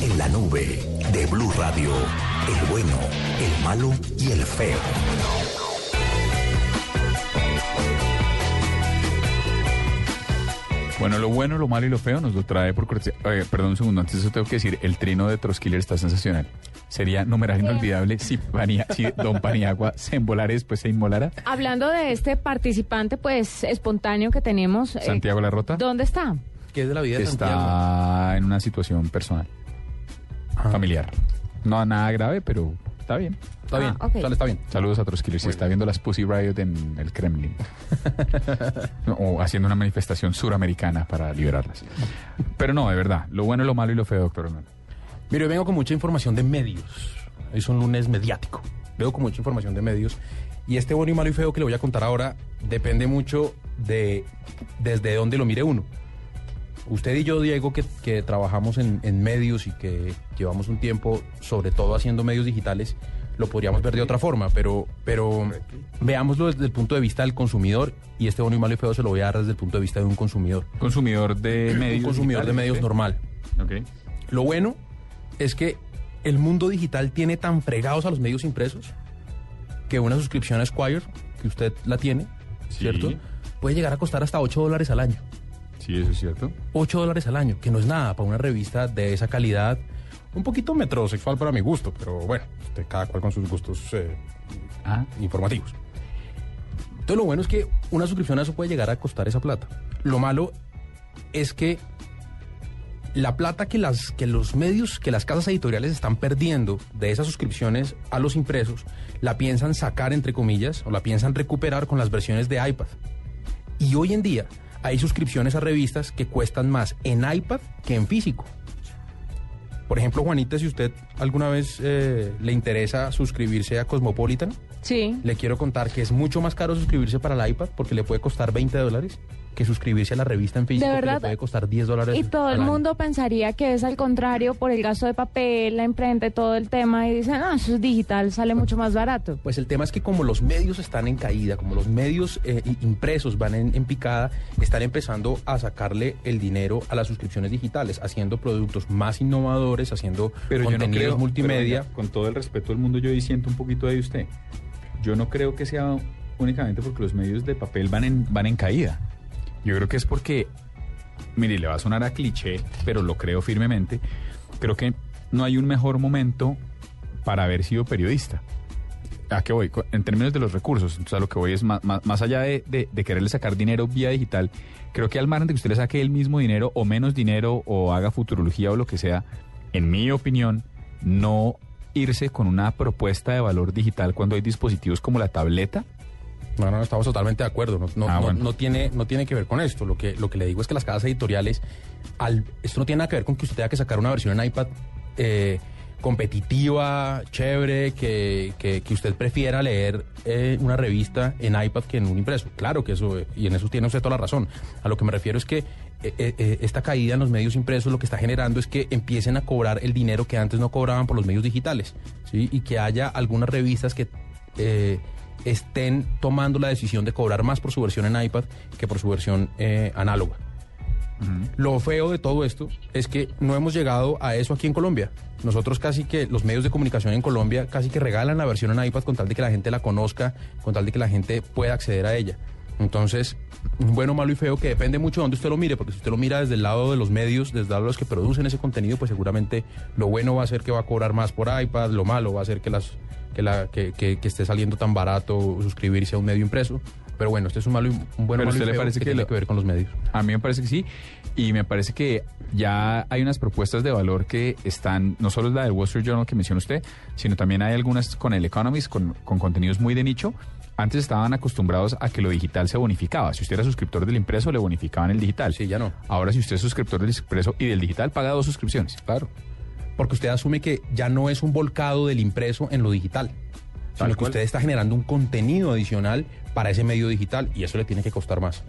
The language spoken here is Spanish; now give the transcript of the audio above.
En la nube de Blue Radio, el bueno, el malo y el feo. Bueno, lo bueno, lo malo y lo feo nos lo trae por cortesía. eh, perdón un segundo, antes de eso tengo que decir, el trino de Troskiller está sensacional. Sería numeral inolvidable si, Pania- si Don Paniagua se embolara y después se inmolara. Hablando de este participante, pues, espontáneo que tenemos. eh, Santiago Larrota ¿Dónde está? ¿Qué es de la vida de Santiago? está en una situación personal, Ah. familiar. No nada grave, pero está bien. Está bien, Ah, sea, está bien. Saludos a Troskiller si está viendo las Pussy Riot en el Kremlin. o haciendo una manifestación suramericana para liberarlas. Pero no, de verdad, lo bueno, lo malo y lo feo, doctor Hernán. Mire, vengo con mucha información de medios. Es un lunes mediático. Vengo con mucha información de medios. Y este bueno y malo y feo que le voy a contar ahora depende mucho de desde dónde lo mire uno. Usted y yo, Diego, que, que trabajamos en, en medios y que llevamos un tiempo, sobre todo haciendo medios digitales, lo podríamos ver de otra forma, pero, pero veámoslo desde el punto de vista del consumidor y este bueno y malo y feo se lo voy a dar desde el punto de vista de un consumidor. Consumidor de medios. un consumidor de medios ¿sí? normal. Ok. Lo bueno es que el mundo digital tiene tan fregados a los medios impresos que una suscripción a Squire, que usted la tiene, Sí. ¿cierto? Puede llegar a costar hasta 8 dólares al año. Sí, eso es cierto. 8 dólares al año, que no es nada para una revista de esa calidad. Un poquito metrosexual para mi gusto, pero bueno, usted cada cual con sus gustos eh, Ah, informativos. Entonces lo bueno es que una suscripción a eso puede llegar a costar esa plata. Lo malo es que la plata que, las, que los medios, que las casas editoriales están perdiendo de esas suscripciones a los impresos, la piensan sacar, entre comillas, o la piensan recuperar con las versiones de iPad. Y hoy en día hay suscripciones a revistas que cuestan más en iPad que en físico. Por ejemplo, Juanita, si usted alguna vez eh, le interesa suscribirse a Cosmopolitan, Sí. le quiero contar que es mucho más caro suscribirse para el iPad porque le puede costar 20 dólares que suscribirse a la revista en físico ¿De que verdad? le puede costar 10 dólares. Y todo al el año. mundo pensaría que es al contrario por el gasto de papel, la imprenta y todo el tema. Y dicen, ah, eso es digital, sale mucho más barato. Pues el tema es que como los medios están en caída, como los medios eh, impresos van en, en picada, están empezando a sacarle el dinero a las suscripciones digitales, haciendo productos más innovadores, haciendo pero yo no contenidos creo, multimedia. pero con todo el respeto del mundo, yo ahí siento un poquito de usted. Yo no creo que sea únicamente porque los medios de papel van en, van en caída. Yo creo que es porque, mire, le va a sonar a cliché, pero lo creo firmemente. Creo que no hay un mejor momento para haber sido periodista. ¿A qué voy? En términos de los recursos, entonces a lo que voy es más, más, más allá de, de, de quererle sacar dinero vía digital, creo que al margen de que usted le saque el mismo dinero o menos dinero o haga futurología o lo que sea, en mi opinión, no irse con una propuesta de valor digital cuando hay dispositivos como la tableta. No, no, estamos totalmente de acuerdo. No, no, Ah, no- bueno. no tiene, no tiene que ver con esto. Lo que, lo que le digo es que las casas editoriales, al, esto no tiene nada que ver con que usted tenga que sacar una versión en iPad eh, competitiva, chévere, que, que, que usted prefiera leer eh, una revista en iPad que en un impreso. Claro que eso, eh, y en eso tiene usted toda la razón. A lo que me refiero es que eh, esta caída en los medios impresos lo que está generando es que empiecen a cobrar el dinero que antes no cobraban por los medios digitales, ¿sí? Y que haya algunas revistas que estén tomando la decisión de cobrar más por su versión en iPad que por su versión eh, análoga. Lo feo de todo esto es que no hemos llegado a eso aquí en Colombia. Nosotros casi que, los medios de comunicación en Colombia casi que regalan la versión en iPad con tal de que la gente la conozca, con tal de que la gente pueda acceder a ella. Entonces, bueno, malo y feo que depende mucho de dónde usted lo mire, porque si usted lo mira desde el lado de los medios, desde el lado de los que producen ese contenido, pues seguramente lo bueno va a ser que va a cobrar más por iPad, lo malo va a ser que las que la que, que- que esté saliendo tan barato suscribirse a un medio impreso. Pero bueno, este es un malo un bueno Pero malo usted le parece que, que tiene lo- que ver con los medios. A mí me parece que sí. Y me parece que ya hay unas propuestas de valor que están, no solo es la del Wall Street Journal que menciona usted, sino también hay algunas con el Economist, con, con contenidos muy de nicho. Antes estaban acostumbrados a que lo digital se bonificaba. Si usted era suscriptor del impreso, le bonificaban el digital. Sí, ya no. Ahora, si usted es suscriptor del impreso y del digital, paga dos suscripciones. Claro. Porque usted asume que ya no es un volcado del impreso en lo digital, sino que usted está generando un contenido adicional para ese medio digital y eso le tiene que costar más.